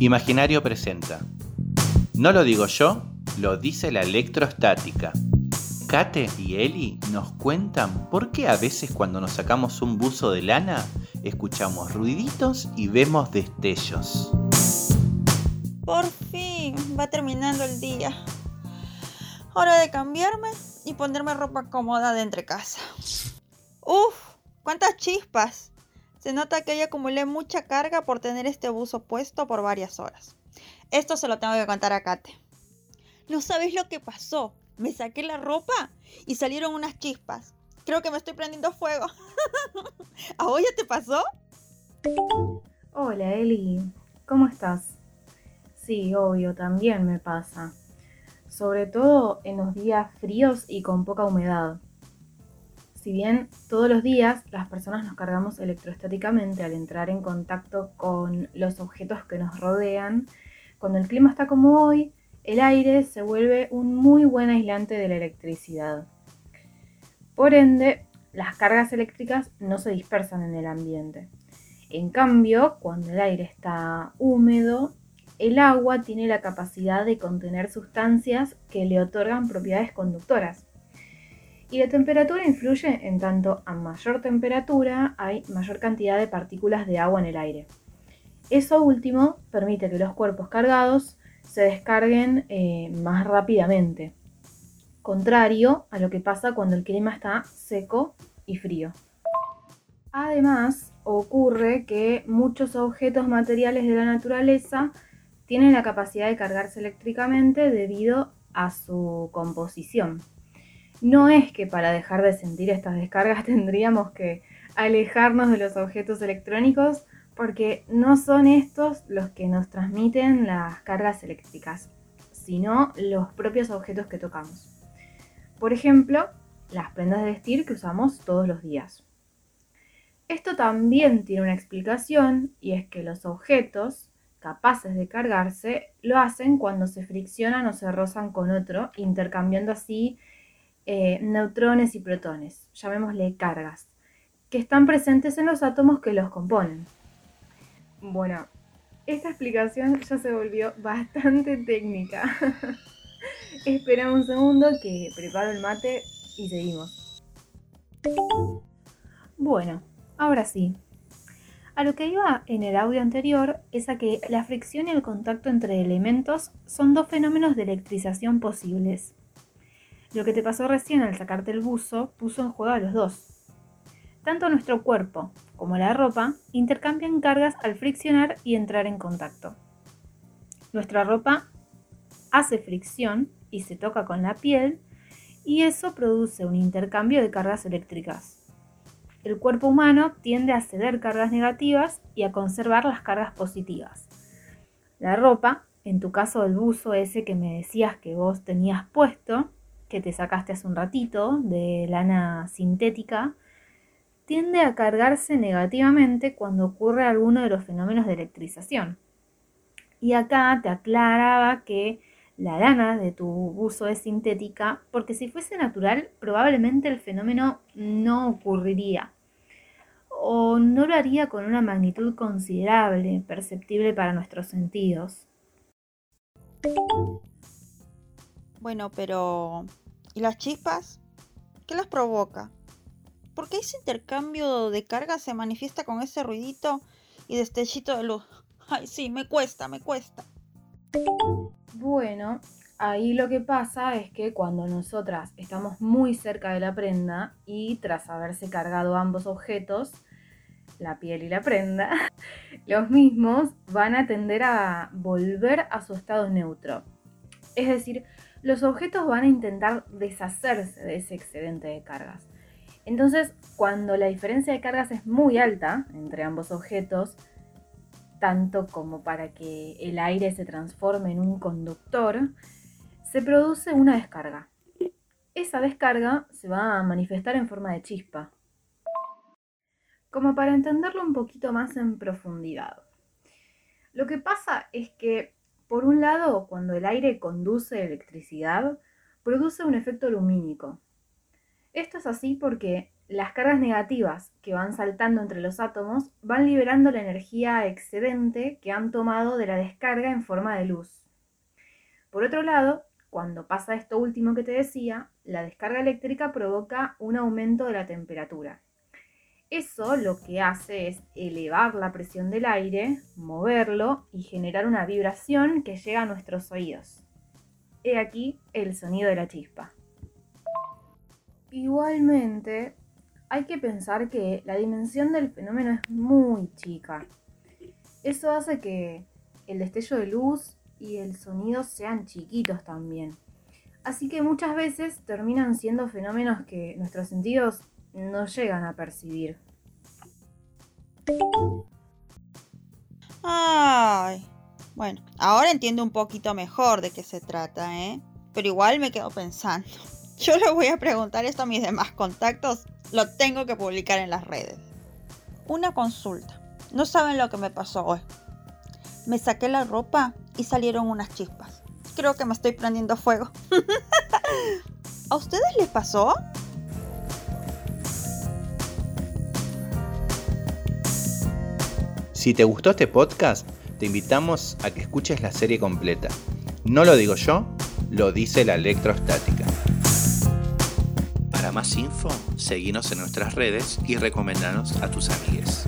Imaginario presenta. No lo digo yo, lo dice la electrostática. Kate y Eli nos cuentan por qué a veces cuando nos sacamos un buzo de lana escuchamos ruiditos y vemos destellos. Por fin va terminando el día. Hora de cambiarme y ponerme ropa cómoda de entre casa. Uf, cuántas chispas. Se nota que yo acumulé mucha carga por tener este buzo puesto por varias horas. Esto se lo tengo que contar a Kate. No sabes lo que pasó. Me saqué la ropa y salieron unas chispas. Creo que me estoy prendiendo fuego. ¿A vos ya te pasó? Hola Eli, ¿cómo estás? Sí, obvio, también me pasa. Sobre todo en los días fríos y con poca humedad. Si bien todos los días las personas nos cargamos electrostáticamente al entrar en contacto con los objetos que nos rodean, cuando el clima está como hoy, el aire se vuelve un muy buen aislante de la electricidad. Por ende, las cargas eléctricas no se dispersan en el ambiente. En cambio, cuando el aire está húmedo, el agua tiene la capacidad de contener sustancias que le otorgan propiedades conductoras. Y la temperatura influye en tanto a mayor temperatura hay mayor cantidad de partículas de agua en el aire. Eso último permite que los cuerpos cargados se descarguen eh, más rápidamente, contrario a lo que pasa cuando el clima está seco y frío. Además, ocurre que muchos objetos materiales de la naturaleza tienen la capacidad de cargarse eléctricamente debido a su composición. No es que para dejar de sentir estas descargas tendríamos que alejarnos de los objetos electrónicos porque no son estos los que nos transmiten las cargas eléctricas, sino los propios objetos que tocamos. Por ejemplo, las prendas de vestir que usamos todos los días. Esto también tiene una explicación y es que los objetos capaces de cargarse lo hacen cuando se friccionan o se rozan con otro, intercambiando así eh, neutrones y protones, llamémosle cargas, que están presentes en los átomos que los componen. Bueno, esta explicación ya se volvió bastante técnica. Espera un segundo que preparo el mate y seguimos. Bueno, ahora sí. A lo que iba en el audio anterior es a que la fricción y el contacto entre elementos son dos fenómenos de electrización posibles. Lo que te pasó recién al sacarte el buzo puso en juego a los dos. Tanto nuestro cuerpo como la ropa intercambian cargas al friccionar y entrar en contacto. Nuestra ropa hace fricción y se toca con la piel y eso produce un intercambio de cargas eléctricas. El cuerpo humano tiende a ceder cargas negativas y a conservar las cargas positivas. La ropa, en tu caso el buzo ese que me decías que vos tenías puesto, que te sacaste hace un ratito de lana sintética, tiende a cargarse negativamente cuando ocurre alguno de los fenómenos de electrización. Y acá te aclaraba que la lana de tu buzo es sintética porque si fuese natural probablemente el fenómeno no ocurriría o no lo haría con una magnitud considerable, perceptible para nuestros sentidos. Bueno, pero ¿y las chispas? ¿Qué las provoca? ¿Por qué ese intercambio de carga se manifiesta con ese ruidito y destellito de luz? Ay, sí, me cuesta, me cuesta. Bueno, ahí lo que pasa es que cuando nosotras estamos muy cerca de la prenda y tras haberse cargado ambos objetos, la piel y la prenda, los mismos van a tender a volver a su estado neutro. Es decir, los objetos van a intentar deshacerse de ese excedente de cargas. Entonces, cuando la diferencia de cargas es muy alta entre ambos objetos, tanto como para que el aire se transforme en un conductor, se produce una descarga. Esa descarga se va a manifestar en forma de chispa. Como para entenderlo un poquito más en profundidad. Lo que pasa es que, por un lado, cuando el aire conduce electricidad, produce un efecto lumínico, esto es así porque las cargas negativas que van saltando entre los átomos van liberando la energía excedente que han tomado de la descarga en forma de luz. Por otro lado, cuando pasa esto último que te decía, la descarga eléctrica provoca un aumento de la temperatura. Eso lo que hace es elevar la presión del aire, moverlo y generar una vibración que llega a nuestros oídos. He aquí el sonido de la chispa. Igualmente, hay que pensar que la dimensión del fenómeno es muy chica. Eso hace que el destello de luz y el sonido sean chiquitos también. Así que muchas veces terminan siendo fenómenos que nuestros sentidos no llegan a percibir. Ay, bueno, ahora entiendo un poquito mejor de qué se trata, ¿eh? Pero igual me quedo pensando. Yo le voy a preguntar esto a mis demás contactos. Lo tengo que publicar en las redes. Una consulta. No saben lo que me pasó hoy. Me saqué la ropa y salieron unas chispas. Creo que me estoy prendiendo fuego. ¿A ustedes les pasó? Si te gustó este podcast, te invitamos a que escuches la serie completa. No lo digo yo, lo dice la electrostática. Para más info, seguinos en nuestras redes y recomendanos a tus amigues.